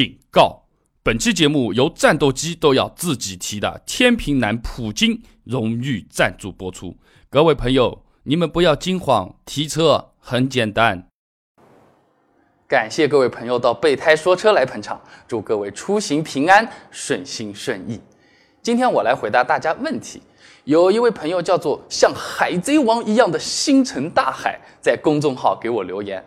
警告：本期节目由战斗机都要自己提的天平男普京荣誉赞助播出。各位朋友，你们不要惊慌，提车很简单。感谢各位朋友到备胎说车来捧场，祝各位出行平安、顺心顺意。今天我来回答大家问题。有一位朋友叫做像海贼王一样的星辰大海，在公众号给我留言。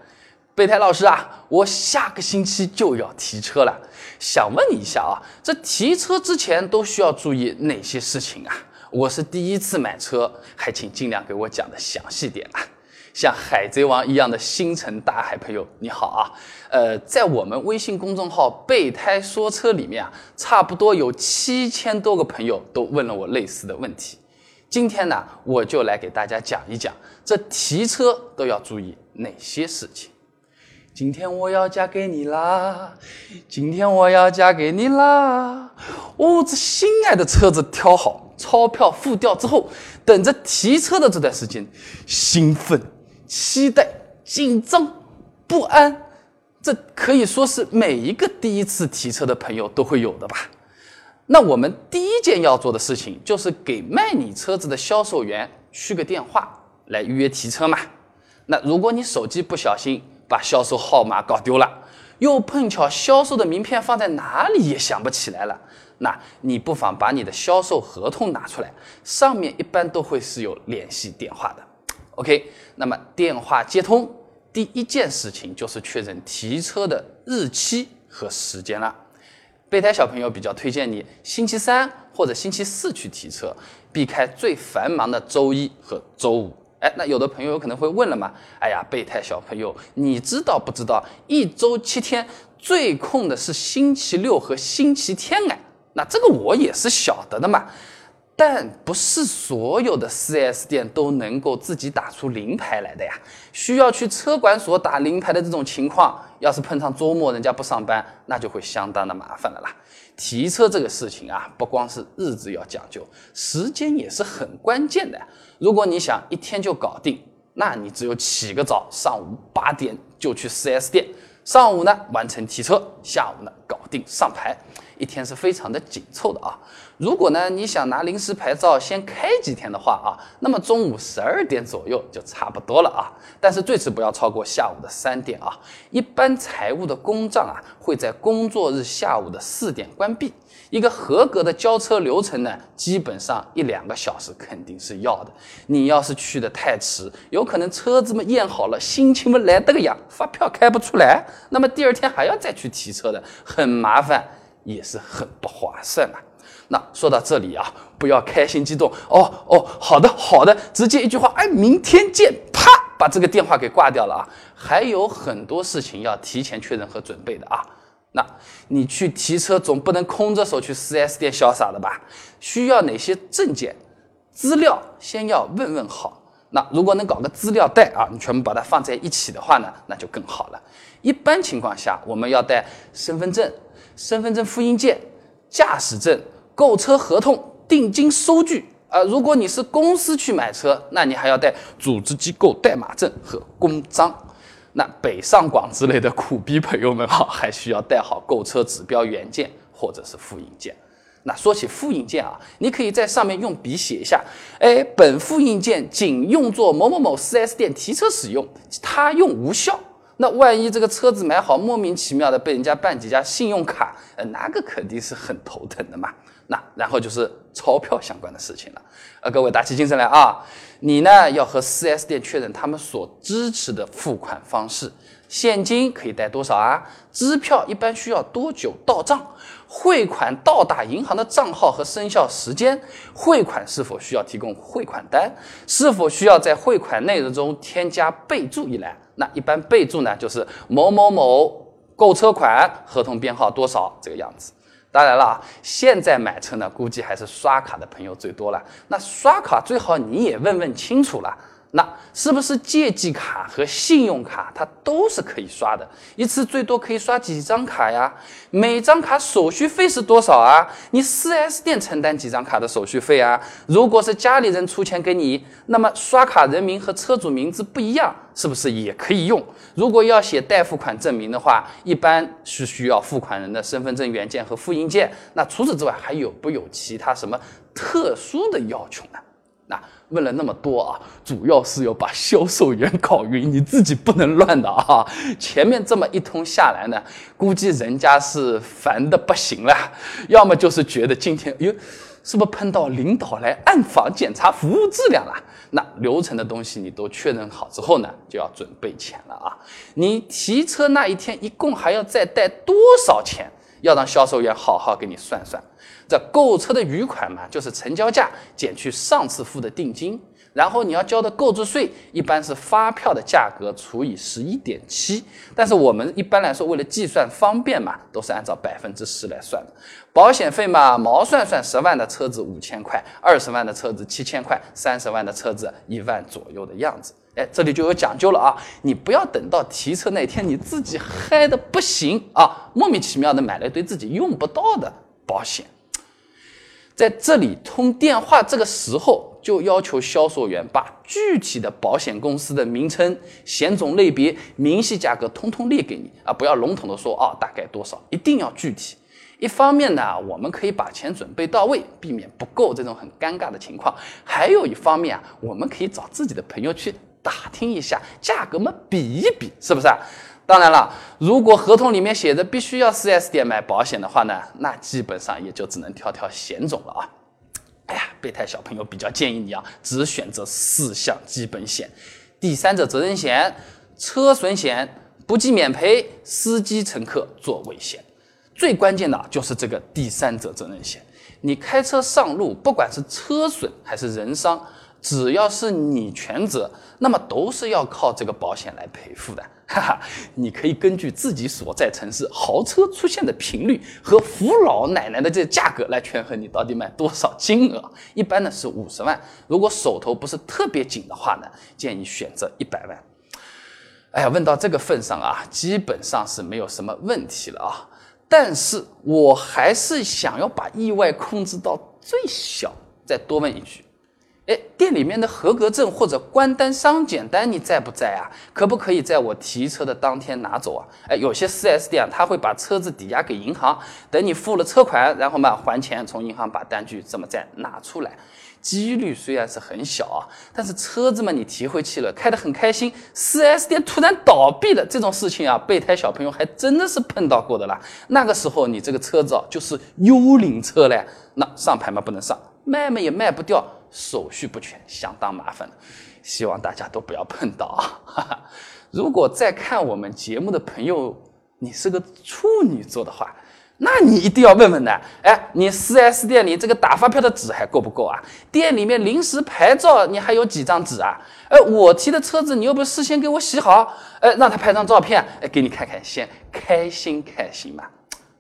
备胎老师啊，我下个星期就要提车了，想问你一下啊，这提车之前都需要注意哪些事情啊？我是第一次买车，还请尽量给我讲的详细点啊。像海贼王一样的星辰大海朋友，你好啊，呃，在我们微信公众号“备胎说车”里面啊，差不多有七千多个朋友都问了我类似的问题。今天呢，我就来给大家讲一讲，这提车都要注意哪些事情。今天我要嫁给你啦！今天我要嫁给你啦！哦，这心爱的车子挑好，钞票付掉之后，等着提车的这段时间，兴奋、期待、紧张、不安，这可以说是每一个第一次提车的朋友都会有的吧？那我们第一件要做的事情，就是给卖你车子的销售员去个电话，来预约提车嘛。那如果你手机不小心，把销售号码搞丢了，又碰巧销售的名片放在哪里也想不起来了，那你不妨把你的销售合同拿出来，上面一般都会是有联系电话的。OK，那么电话接通，第一件事情就是确认提车的日期和时间了。备胎小朋友比较推荐你星期三或者星期四去提车，避开最繁忙的周一和周五。哎，那有的朋友有可能会问了嘛？哎呀，备胎小朋友，你知道不知道一周七天最空的是星期六和星期天哎？那这个我也是晓得的嘛。但不是所有的 4S 店都能够自己打出临牌来的呀，需要去车管所打临牌的这种情况，要是碰上周末人家不上班，那就会相当的麻烦了啦。提车这个事情啊，不光是日子要讲究，时间也是很关键的。如果你想一天就搞定，那你只有起个早，上午八点就去 4S 店，上午呢完成提车，下午呢搞定上牌。一天是非常的紧凑的啊！如果呢你想拿临时牌照先开几天的话啊，那么中午十二点左右就差不多了啊。但是最迟不要超过下午的三点啊。一般财务的公账啊会在工作日下午的四点关闭。一个合格的交车流程呢，基本上一两个小时肯定是要的。你要是去的太迟，有可能车子们验好了，心情不来得个样，发票开不出来，那么第二天还要再去提车的，很麻烦。也是很不划算啊。那说到这里啊，不要开心激动哦哦，好的好的，直接一句话，哎，明天见，啪，把这个电话给挂掉了啊。还有很多事情要提前确认和准备的啊。那你去提车总不能空着手去 4S 店潇洒的吧？需要哪些证件、资料，先要问问好。那如果能搞个资料袋啊，你全部把它放在一起的话呢，那就更好了。一般情况下，我们要带身份证。身份证复印件、驾驶证、购车合同、定金收据啊。如果你是公司去买车，那你还要带组织机构代码证和公章。那北上广之类的苦逼朋友们哈，还需要带好购车指标原件或者是复印件。那说起复印件啊，你可以在上面用笔写一下，哎，本复印件仅用作某某某 4S 店提车使用，他用无效。那万一这个车子买好，莫名其妙的被人家办几家信用卡，呃，那个肯定是很头疼的嘛。那然后就是钞票相关的事情了。呃，各位打起精神来啊！你呢要和 4S 店确认他们所支持的付款方式，现金可以带多少啊？支票一般需要多久到账？汇款到达银行的账号和生效时间？汇款是否需要提供汇款单？是否需要在汇款内容中添加备注一栏？那一般备注呢，就是某某某购车款合同编号多少这个样子。当然了，现在买车呢，估计还是刷卡的朋友最多了。那刷卡最好你也问问清楚了，那是不是借记卡和信用卡它都是可以刷的？一次最多可以刷几张卡呀？每张卡手续费是多少啊？你 4S 店承担几张卡的手续费啊？如果是家里人出钱给你，那么刷卡人名和车主名字不一样，是不是也可以用？如果要写代付款证明的话，一般是需要付款人的身份证原件和复印件。那除此之外，还有不有其他什么特殊的要求呢？那问了那么多啊，主要是要把销售员搞晕，你自己不能乱的啊。前面这么一通下来呢，估计人家是烦的不行了，要么就是觉得今天哟，是不是碰到领导来暗访检查服务质量了？那流程的东西你都确认好之后呢，就要准备钱了啊。你提车那一天一共还要再带多少钱？要让销售员好好给你算算。这购车的余款嘛，就是成交价减去上次付的定金，然后你要交的购置税，一般是发票的价格除以十一点七。但是我们一般来说，为了计算方便嘛，都是按照百分之十来算的。保险费嘛，毛算算，十万的车子五千块，二十万的车子七千块，三十万的车子一万左右的样子。哎，这里就有讲究了啊！你不要等到提车那天，你自己嗨的不行啊，莫名其妙的买了一堆自己用不到的保险。在这里通电话这个时候，就要求销售员把具体的保险公司的名称、险种类别、明细价格通通列给你啊，不要笼统的说啊，大概多少，一定要具体。一方面呢，我们可以把钱准备到位，避免不够这种很尴尬的情况；还有一方面啊，我们可以找自己的朋友去打听一下价格嘛，比一比，是不是啊？当然了，如果合同里面写着必须要 4S 店买保险的话呢，那基本上也就只能挑挑险种了啊。哎呀，备胎小朋友比较建议你啊，只选择四项基本险：第三者责任险、车损险、不计免赔、司机乘客座位险。最关键的就是这个第三者责任险。你开车上路，不管是车损还是人伤。只要是你全责，那么都是要靠这个保险来赔付的。哈哈，你可以根据自己所在城市豪车出现的频率和扶老奶奶的这价格来权衡你到底买多少金额。一般呢是五十万，如果手头不是特别紧的话呢，建议选择一百万。哎呀，问到这个份上啊，基本上是没有什么问题了啊。但是我还是想要把意外控制到最小。再多问一句。哎，店里面的合格证或者关单、商检单你在不在啊？可不可以在我提车的当天拿走啊？哎，有些 4S 店他会把车子抵押给银行，等你付了车款，然后嘛还钱，从银行把单据这么再拿出来。几率虽然是很小啊，但是车子嘛你提回去了，开得很开心，4S 店突然倒闭了，这种事情啊，备胎小朋友还真的是碰到过的啦。那个时候你这个车子啊就是幽灵车嘞，那上牌嘛不能上，卖嘛也卖不掉。手续不全，相当麻烦的，希望大家都不要碰到啊！如果在看我们节目的朋友，你是个处女座的话，那你一定要问问的。哎，你 4S 店里这个打发票的纸还够不够啊？店里面临时牌照你还有几张纸啊？哎，我提的车子你又不是事先给我洗好，哎，让他拍张照片，哎，给你看看，先开心开心嘛。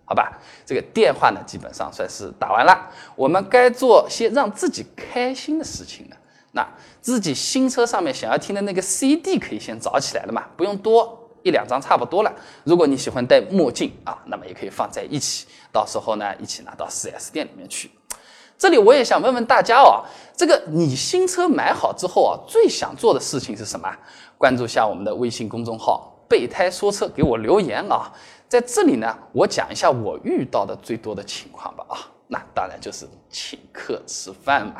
好吧，这个电话呢，基本上算是打完了。我们该做些让自己开心的事情了。那自己新车上面想要听的那个 CD 可以先找起来了嘛，不用多，一两张差不多了。如果你喜欢戴墨镜啊，那么也可以放在一起，到时候呢，一起拿到 4S 店里面去。这里我也想问问大家哦，这个你新车买好之后啊，最想做的事情是什么？关注一下我们的微信公众号“备胎说车”，给我留言啊。在这里呢，我讲一下我遇到的最多的情况吧。啊，那当然就是请客吃饭嘛。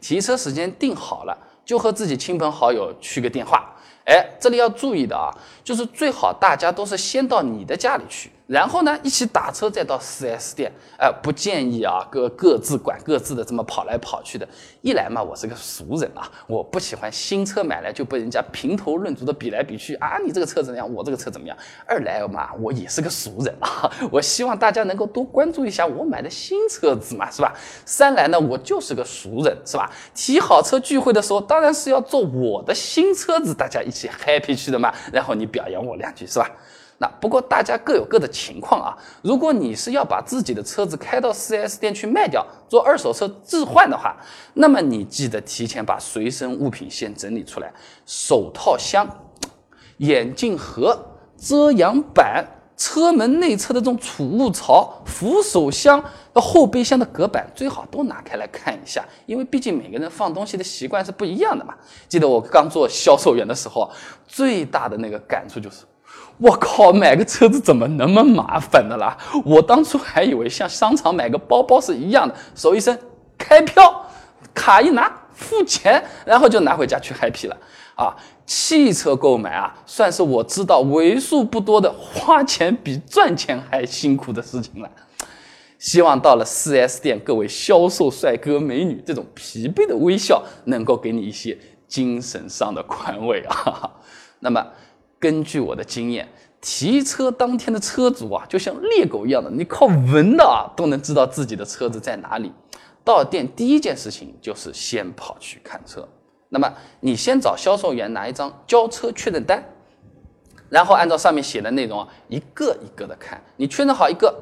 提车时间定好了，就和自己亲朋好友去个电话。哎，这里要注意的啊，就是最好大家都是先到你的家里去。然后呢，一起打车再到 4S 店，哎，不建议啊，各各自管各自的，这么跑来跑去的。一来嘛，我是个俗人啊，我不喜欢新车买来就被人家评头论足的比来比去啊，你这个车怎么样，我这个车怎么样？二来嘛，我也是个俗人啊，我希望大家能够多关注一下我买的新车子嘛，是吧？三来呢，我就是个俗人，是吧？提好车聚会的时候，当然是要坐我的新车子，大家一起 happy 去的嘛。然后你表扬我两句，是吧？那不过大家各有各的情况啊。如果你是要把自己的车子开到 4S 店去卖掉，做二手车置换的话，那么你记得提前把随身物品先整理出来，手套箱、眼镜盒、遮阳板。车门内侧的这种储物槽、扶手箱、后备箱的隔板，最好都拿开来看一下，因为毕竟每个人放东西的习惯是不一样的嘛。记得我刚做销售员的时候，最大的那个感触就是，我靠，买个车子怎么那么麻烦的啦？我当初还以为像商场买个包包是一样的，手一伸，开票，卡一拿，付钱，然后就拿回家去 happy 了。啊，汽车购买啊，算是我知道为数不多的花钱比赚钱还辛苦的事情了。希望到了 4S 店，各位销售帅哥美女，这种疲惫的微笑能够给你一些精神上的宽慰啊。那么，根据我的经验，提车当天的车主啊，就像猎狗一样的，你靠闻的啊，都能知道自己的车子在哪里。到店第一件事情就是先跑去看车。那么你先找销售员拿一张交车确认单，然后按照上面写的内容啊，一个一个的看。你确认好一个，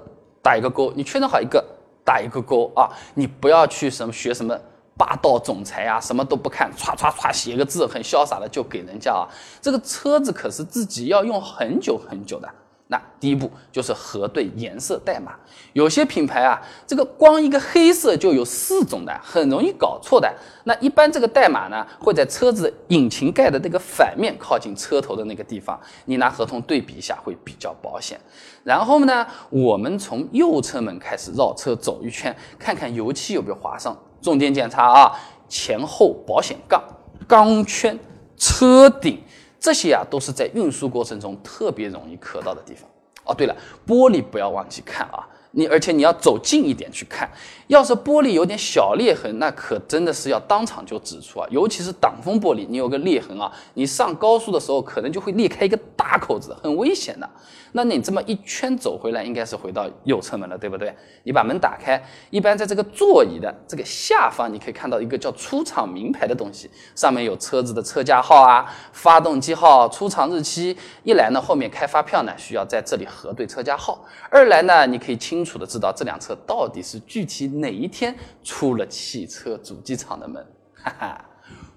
打一个勾；你确认好一个，打一个勾啊。你不要去什么学什么霸道总裁啊，什么都不看，唰唰唰写个字，很潇洒的就给人家啊。这个车子可是自己要用很久很久的。那第一步就是核对颜色代码，有些品牌啊，这个光一个黑色就有四种的，很容易搞错的。那一般这个代码呢，会在车子引擎盖的那个反面靠近车头的那个地方，你拿合同对比一下会比较保险。然后呢，我们从右侧门开始绕车走一圈，看看油漆有没有划上。重点检查啊，前后保险杠、钢圈、车顶。这些啊，都是在运输过程中特别容易磕到的地方。哦，对了，玻璃不要忘记看啊。你而且你要走近一点去看，要是玻璃有点小裂痕，那可真的是要当场就指出啊。尤其是挡风玻璃，你有个裂痕啊，你上高速的时候可能就会裂开一个大口子，很危险的。那你这么一圈走回来，应该是回到右侧门了，对不对？你把门打开，一般在这个座椅的这个下方，你可以看到一个叫出厂名牌的东西，上面有车子的车架号啊、发动机号、出厂日期。一来呢，后面开发票呢需要在这里核对车架号；二来呢，你可以清。楚的知道这辆车到底是具体哪一天出了汽车主机厂的门，哈哈，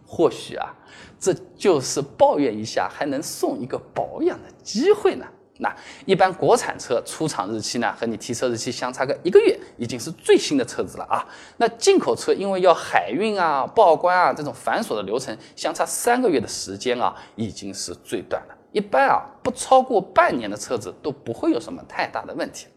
或许啊，这就是抱怨一下还能送一个保养的机会呢。那一般国产车出厂日期呢，和你提车日期相差个一个月，已经是最新的车子了啊。那进口车因为要海运啊、报关啊这种繁琐的流程，相差三个月的时间啊，已经是最短了。一般啊，不超过半年的车子都不会有什么太大的问题。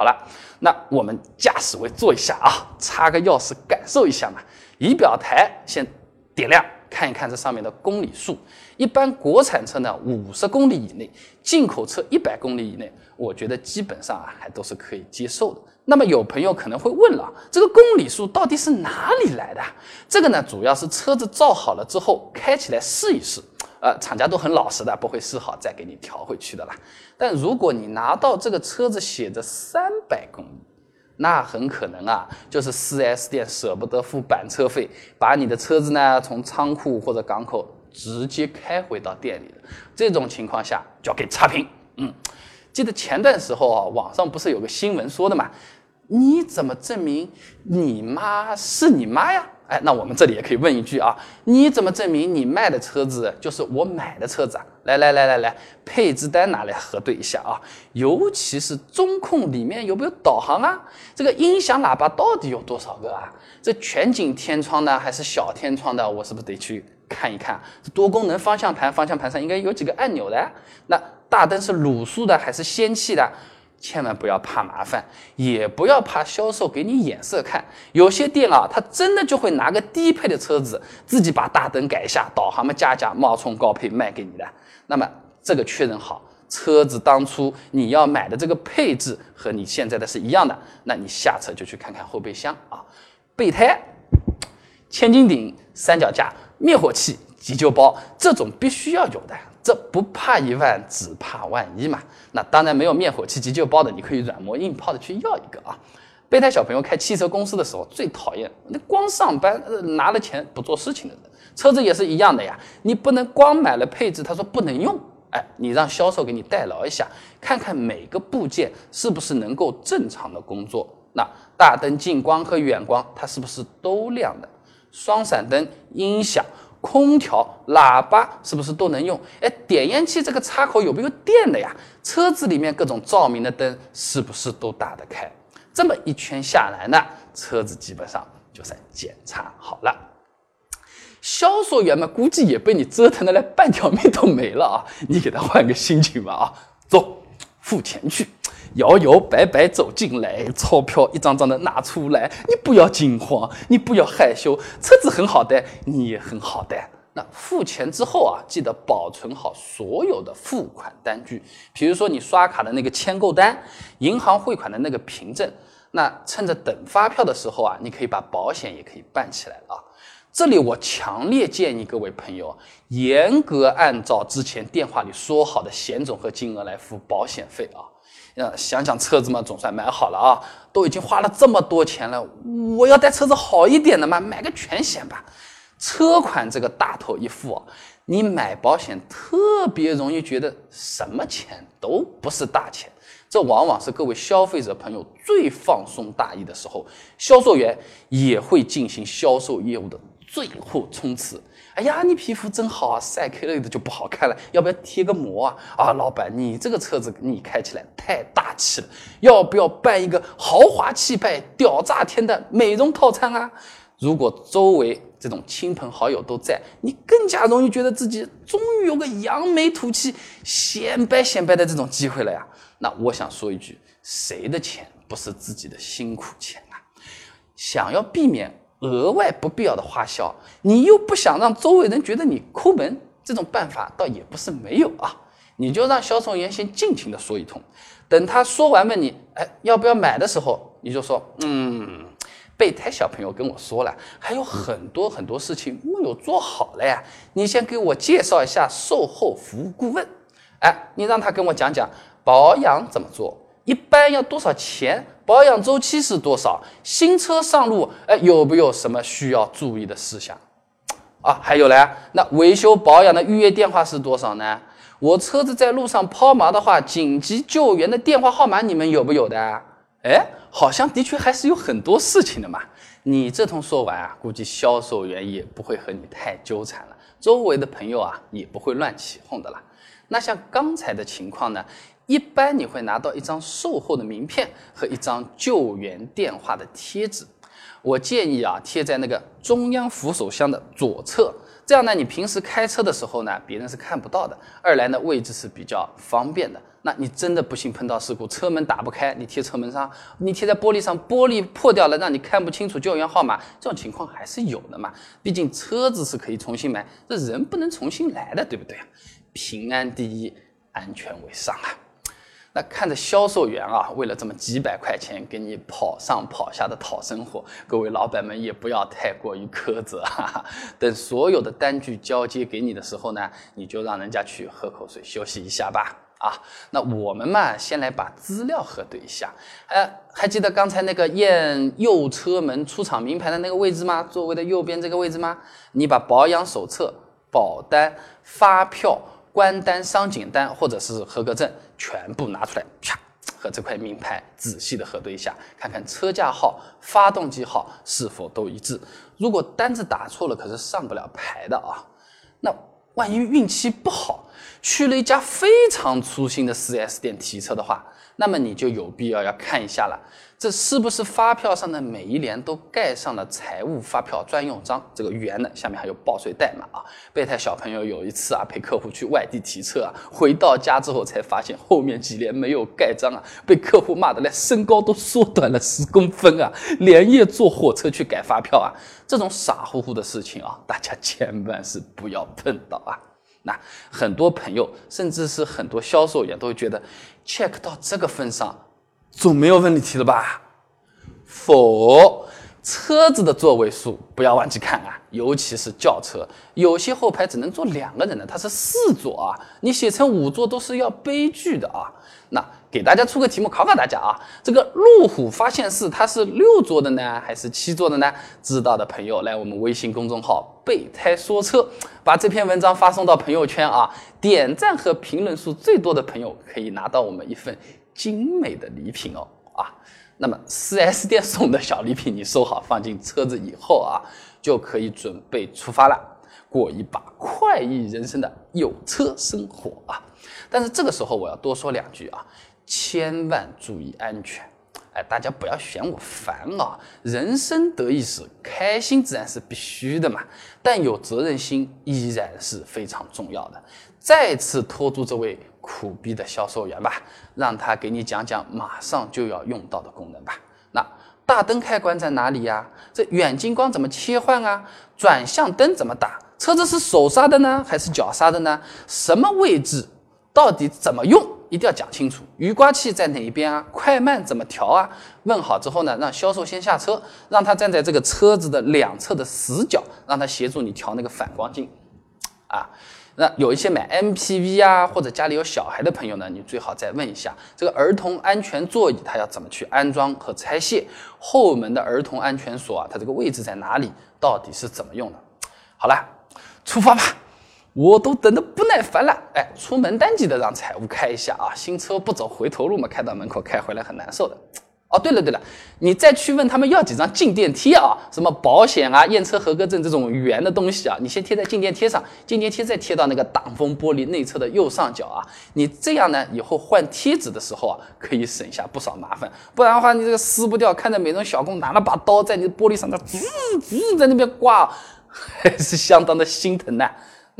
好了，那我们驾驶位坐一下啊，插个钥匙感受一下嘛。仪表台先点亮，看一看这上面的公里数。一般国产车呢，五十公里以内；进口车一百公里以内，我觉得基本上啊，还都是可以接受的。那么有朋友可能会问了，这个公里数到底是哪里来的？这个呢，主要是车子造好了之后开起来试一试。呃，厂家都很老实的，不会试好再给你调回去的啦。但如果你拿到这个车子写着三百公里，那很可能啊，就是 4S 店舍不得付板车费，把你的车子呢从仓库或者港口直接开回到店里的。这种情况下就要给差评。嗯，记得前段时候啊，网上不是有个新闻说的嘛？你怎么证明你妈是你妈呀？哎，那我们这里也可以问一句啊，你怎么证明你卖的车子就是我买的车子啊？来来来来来，配置单拿来核对一下啊，尤其是中控里面有没有导航啊？这个音响喇叭到底有多少个啊？这全景天窗呢，还是小天窗的？我是不是得去看一看？这多功能方向盘，方向盘上应该有几个按钮的？那大灯是卤素的还是氙气的？千万不要怕麻烦，也不要怕销售给你眼色看。有些店啊，他真的就会拿个低配的车子，自己把大灯改一下，导航嘛加加，冒充高配卖给你的。那么这个确认好，车子当初你要买的这个配置和你现在的是一样的，那你下车就去看看后备箱啊，备胎、千斤顶、三脚架、灭火器、急救包，这种必须要有的。这不怕一万，只怕万一嘛。那当然没有灭火器急救包的，你可以软磨硬泡的去要一个啊。备胎小朋友开汽车公司的时候最讨厌那光上班拿了钱不做事情的人。车子也是一样的呀，你不能光买了配置，他说不能用哎，你让销售给你代劳一下，看看每个部件是不是能够正常的工作。那大灯近光和远光它是不是都亮的？双闪灯、音响、空调、喇叭是不是都能用？哎，点烟器这个插口有没有电的呀？车子里面各种照明的灯是不是都打得开？这么一圈下来呢，车子基本上就算检查好了。销售员们估计也被你折腾的连半条命都没了啊！你给他换个心情吧啊，走，付钱去。摇摇摆摆走进来，钞票一张张的拿出来。你不要惊慌，你不要害羞，车子很好的，你也很好的。那付钱之后啊，记得保存好所有的付款单据，比如说你刷卡的那个签购单，银行汇款的那个凭证。那趁着等发票的时候啊，你可以把保险也可以办起来啊。这里我强烈建议各位朋友，严格按照之前电话里说好的险种和金额来付保险费啊。呃，想想车子嘛，总算买好了啊，都已经花了这么多钱了，我要带车子好一点的嘛，买个全险吧。车款这个大头一付，你买保险特别容易觉得什么钱都不是大钱，这往往是各位消费者朋友最放松大意的时候，销售员也会进行销售业务的最后冲刺。哎呀，你皮肤真好啊，晒开了的就不好看了，要不要贴个膜啊？啊，老板，你这个车子你开起来太大气了，要不要办一个豪华气派、屌炸天的美容套餐啊？如果周围这种亲朋好友都在，你更加容易觉得自己终于有个扬眉吐气、显摆显摆的这种机会了呀。那我想说一句，谁的钱不是自己的辛苦钱啊？想要避免。额外不必要的花销，你又不想让周围人觉得你抠门，这种办法倒也不是没有啊。你就让销售员先尽情的说一通，等他说完问你，哎，要不要买的时候，你就说，嗯，备胎小朋友跟我说了，还有很多很多事情没有做好了呀。你先给我介绍一下售后服务顾问，哎，你让他跟我讲讲保养怎么做。一般要多少钱？保养周期是多少？新车上路，哎，有没有什么需要注意的事项？啊，还有嘞，那维修保养的预约电话是多少呢？我车子在路上抛锚的话，紧急救援的电话号码你们有没有的？哎，好像的确还是有很多事情的嘛。你这通说完啊，估计销售员也不会和你太纠缠了，周围的朋友啊也不会乱起哄的了。那像刚才的情况呢？一般你会拿到一张售后的名片和一张救援电话的贴纸，我建议啊贴在那个中央扶手箱的左侧，这样呢你平时开车的时候呢别人是看不到的，二来呢位置是比较方便的。那你真的不幸碰到事故，车门打不开，你贴车门上，你贴在玻璃上，玻璃破掉了，让你看不清楚救援号码，这种情况还是有的嘛。毕竟车子是可以重新买，这人不能重新来的，对不对啊？平安第一，安全为上啊。那看着销售员啊，为了这么几百块钱给你跑上跑下的讨生活，各位老板们也不要太过于苛责。哈哈。等所有的单据交接给你的时候呢，你就让人家去喝口水休息一下吧。啊，那我们嘛，先来把资料核对一下。呃，还记得刚才那个验右车门出厂名牌的那个位置吗？座位的右边这个位置吗？你把保养手册、保单、发票。关单、商检单或者是合格证全部拿出来，啪，和这块名牌仔细的核对一下，看看车架号、发动机号是否都一致。如果单子打错了，可是上不了牌的啊。那万一运气不好，去了一家非常粗心的 4S 店提车的话，那么你就有必要要看一下了。这是不是发票上的每一联都盖上了财务发票专用章？这个圆的下面还有报税代码啊！备胎小朋友有一次啊，陪客户去外地提车啊，回到家之后才发现后面几联没有盖章啊，被客户骂的连身高都缩短了十公分啊！连夜坐火车去改发票啊！这种傻乎乎的事情啊，大家千万是不要碰到啊！那很多朋友甚至是很多销售员都会觉得，check 到这个份上。总没有问题了吧？否，车子的座位数不要忘记看啊，尤其是轿车，有些后排只能坐两个人的，它是四座啊，你写成五座都是要悲剧的啊。那给大家出个题目考考大家啊，这个路虎发现四它是六座的呢，还是七座的呢？知道的朋友来我们微信公众号“备胎说车”，把这篇文章发送到朋友圈啊，点赞和评论数最多的朋友可以拿到我们一份精美的礼品哦啊。那么 4S 店送的小礼品你收好，放进车子以后啊，就可以准备出发了，过一把快意人生的有车生活啊。但是这个时候我要多说两句啊。千万注意安全，哎，大家不要嫌我烦啊！人生得意时，开心自然是必须的嘛，但有责任心依然是非常重要的。再次拖住这位苦逼的销售员吧，让他给你讲讲马上就要用到的功能吧。那大灯开关在哪里呀？这远近光怎么切换啊？转向灯怎么打？车子是手刹的呢，还是脚刹的呢？什么位置？到底怎么用？一定要讲清楚，雨刮器在哪一边啊？快慢怎么调啊？问好之后呢，让销售先下车，让他站在这个车子的两侧的死角，让他协助你调那个反光镜。啊，那有一些买 MPV 啊，或者家里有小孩的朋友呢，你最好再问一下这个儿童安全座椅，它要怎么去安装和拆卸？后门的儿童安全锁啊，它这个位置在哪里？到底是怎么用的？好了，出发吧。我都等得不耐烦了，哎，出门单记得让财务开一下啊，新车不走回头路嘛，开到门口开回来很难受的。哦，对了对了，你再去问他们要几张进电贴啊，什么保险啊、验车合格证这种圆的东西啊，你先贴在进电贴上，进电贴再贴到那个挡风玻璃内侧的右上角啊，你这样呢，以后换贴纸的时候啊，可以省下不少麻烦。不然的话，你这个撕不掉，看着美容小工拿了把刀在你的玻璃上，他滋滋在那边刮，还是相当的心疼呐。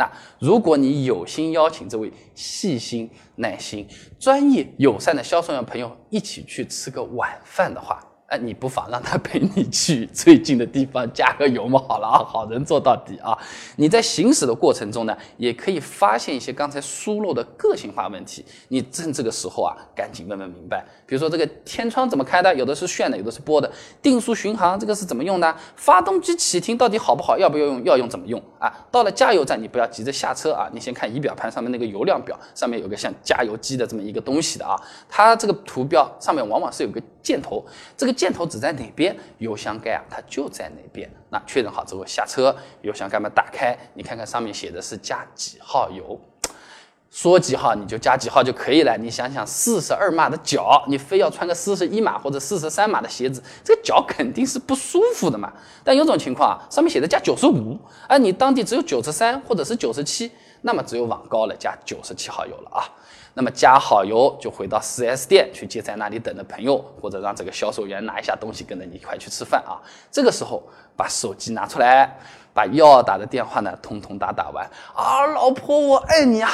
那如果你有心邀请这位细心、耐心、专业、友善的销售员朋友一起去吃个晚饭的话，哎，你不妨让他陪你去最近的地方加个油嘛，好了啊，好人做到底啊！你在行驶的过程中呢，也可以发现一些刚才疏漏的个性化问题，你趁这个时候啊，赶紧问问明白。比如说这个天窗怎么开的，有的是旋的，有的是拨的。定速巡航这个是怎么用的？发动机启停到底好不好？要不要用？要用怎么用啊？到了加油站，你不要急着下车啊，你先看仪表盘上面那个油量表，上面有个像加油机的这么一个东西的啊，它这个图标上面往往是有个箭头，这个箭头指在哪边，油箱盖啊它就在哪边。那确认好之后下车，油箱盖门打开，你看看上面写的是加几号油。说几号你就加几号就可以了。你想想，四十二码的脚，你非要穿个四十一码或者四十三码的鞋子，这个脚肯定是不舒服的嘛。但有种情况啊，上面写的加九十五，而你当地只有九十三或者是九十七，那么只有往高了加九十七号油了啊。那么加好油就回到 4S 店去接在那里等的朋友，或者让这个销售员拿一下东西跟着你一块去吃饭啊。这个时候把手机拿出来，把要打的电话呢通通打打完啊，老婆我爱你啊。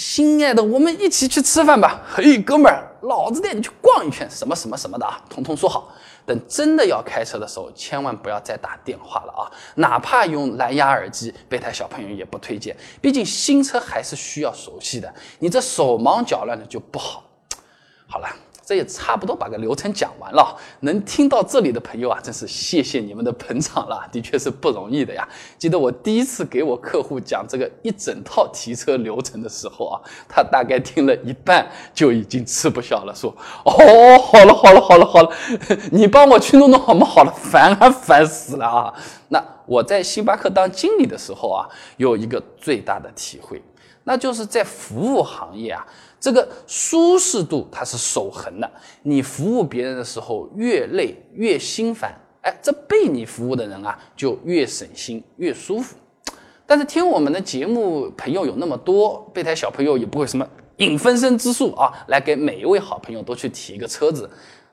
亲爱的，我们一起去吃饭吧。嘿，哥们儿，老子带你去逛一圈，什么什么什么的啊，统统说好。等真的要开车的时候，千万不要再打电话了啊！哪怕用蓝牙耳机，备胎小朋友也不推荐。毕竟新车还是需要熟悉的，你这手忙脚乱的就不好。好了。这也差不多把个流程讲完了，能听到这里的朋友啊，真是谢谢你们的捧场了，的确是不容易的呀。记得我第一次给我客户讲这个一整套提车流程的时候啊，他大概听了一半就已经吃不消了，说：“哦，好了好了好了好了，你帮我去弄弄好吗？好了，烦啊烦死了啊！”那我在星巴克当经理的时候啊，有一个最大的体会，那就是在服务行业啊。这个舒适度它是守恒的，你服务别人的时候越累越心烦，哎，这被你服务的人啊就越省心越舒服。但是听我们的节目朋友有那么多，备胎小朋友也不会什么引分身之术啊，来给每一位好朋友都去提一个车子。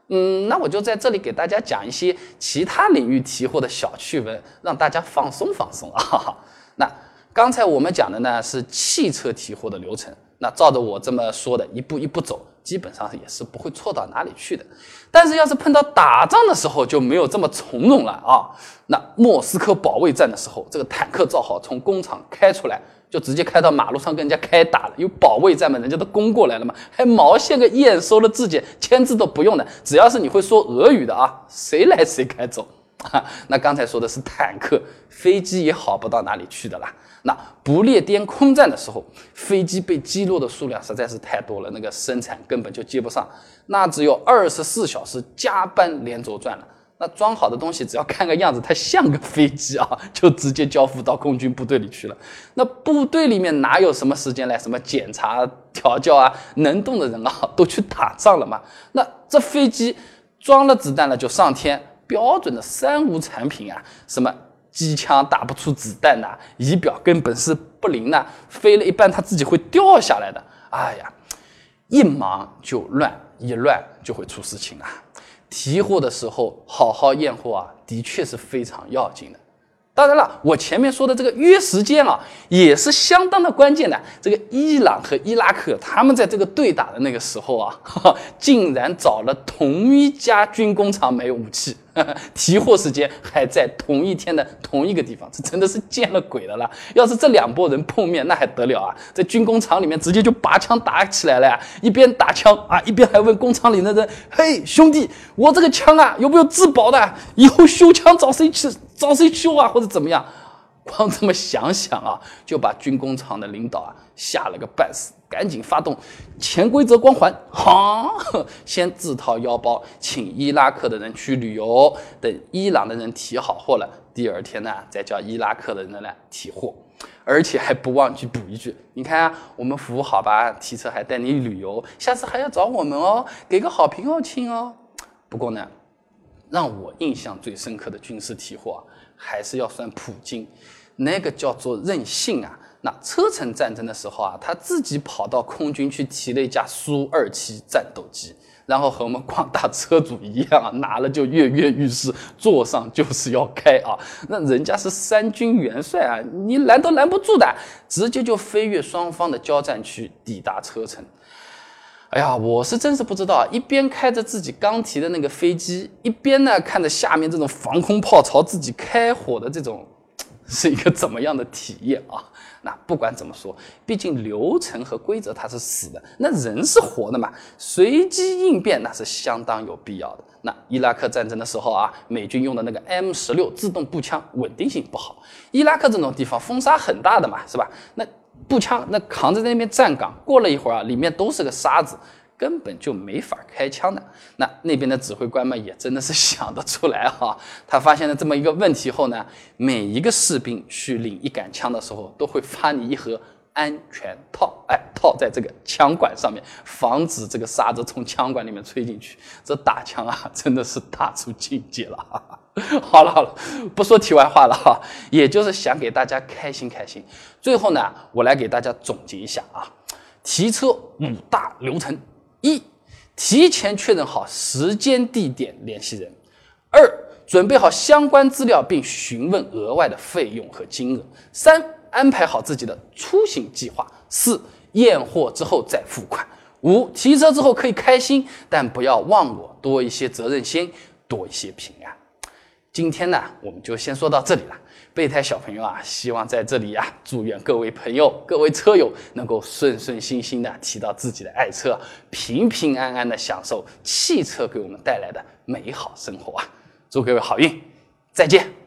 嗯，那我就在这里给大家讲一些其他领域提货的小趣闻，让大家放松放松啊。那刚才我们讲的呢是汽车提货的流程。那照着我这么说的，一步一步走，基本上也是不会错到哪里去的。但是要是碰到打仗的时候，就没有这么从容了啊！那莫斯科保卫战的时候，这个坦克造好从工厂开出来，就直接开到马路上跟人家开打了。有保卫战嘛，人家都攻过来了嘛，还毛线个验收的质检，签字都不用的，只要是你会说俄语的啊，谁来谁开走。那刚才说的是坦克，飞机也好不到哪里去的啦。那不列颠空战的时候，飞机被击落的数量实在是太多了，那个生产根本就接不上，那只有二十四小时加班连轴转了。那装好的东西只要看个样子，它像个飞机啊，就直接交付到空军部队里去了。那部队里面哪有什么时间来什么检查调教啊？能动的人啊，都去打仗了嘛。那这飞机装了子弹了就上天，标准的三无产品啊，什么？机枪打不出子弹呐，仪表根本是不灵呐，飞了一半它自己会掉下来的。哎呀，一忙就乱，一乱就会出事情啊！提货的时候好好验货啊，的确是非常要紧的。当然了，我前面说的这个约时间啊，也是相当的关键的。这个伊朗和伊拉克他们在这个对打的那个时候啊，竟然找了同一家军工厂买武器。提货时间还在同一天的同一个地方，这真的是见了鬼了啦！要是这两拨人碰面，那还得了啊？在军工厂里面直接就拔枪打起来了呀！一边打枪啊，一边还问工厂里的人：“嘿，兄弟，我这个枪啊，有没有质保的？以后修枪找谁去？找谁修啊？或者怎么样？” 光这么想想啊，就把军工厂的领导啊吓了个半死，赶紧发动潜规则光环，哈，先自掏腰包请伊拉克的人去旅游，等伊朗的人提好货了，第二天呢再叫伊拉克的人来提货，而且还不忘记补一句：你看，我们服务好吧，提车还带你旅游，下次还要找我们哦，给个好评哦，亲哦。不过呢，让我印象最深刻的军事提货。啊还是要算普京，那个叫做任性啊！那车臣战争的时候啊，他自己跑到空军去提了一架苏二七战斗机，然后和我们广大车主一样啊，拿了就跃跃欲试，坐上就是要开啊！那人家是三军元帅啊，你拦都拦不住的，直接就飞越双方的交战区，抵达车臣。哎呀，我是真是不知道，一边开着自己刚提的那个飞机，一边呢看着下面这种防空炮朝自己开火的这种，是一个怎么样的体验啊？那不管怎么说，毕竟流程和规则它是死的，那人是活的嘛，随机应变那是相当有必要的。那伊拉克战争的时候啊，美军用的那个 M 十六自动步枪稳定性不好，伊拉克这种地方风沙很大的嘛，是吧？那。步枪那扛着在那边站岗，过了一会儿啊，里面都是个沙子，根本就没法开枪的。那那边的指挥官们也真的是想得出来哈，他发现了这么一个问题后呢，每一个士兵去领一杆枪的时候，都会发你一盒。安全套，哎，套在这个枪管上面，防止这个沙子从枪管里面吹进去。这打枪啊，真的是大出境界了。好了好了，不说题外话了哈，也就是想给大家开心开心。最后呢，我来给大家总结一下啊，提车五大流程：一、提前确认好时间地点联系人；二、准备好相关资料并询问额外的费用和金额；三。安排好自己的出行计划。四验货之后再付款。五提车之后可以开心，但不要忘我，多一些责任心，多一些平安。今天呢，我们就先说到这里了。备胎小朋友啊，希望在这里呀，祝愿各位朋友、各位车友能够顺顺心心的提到自己的爱车，平平安安的享受汽车给我们带来的美好生活啊！祝各位好运，再见。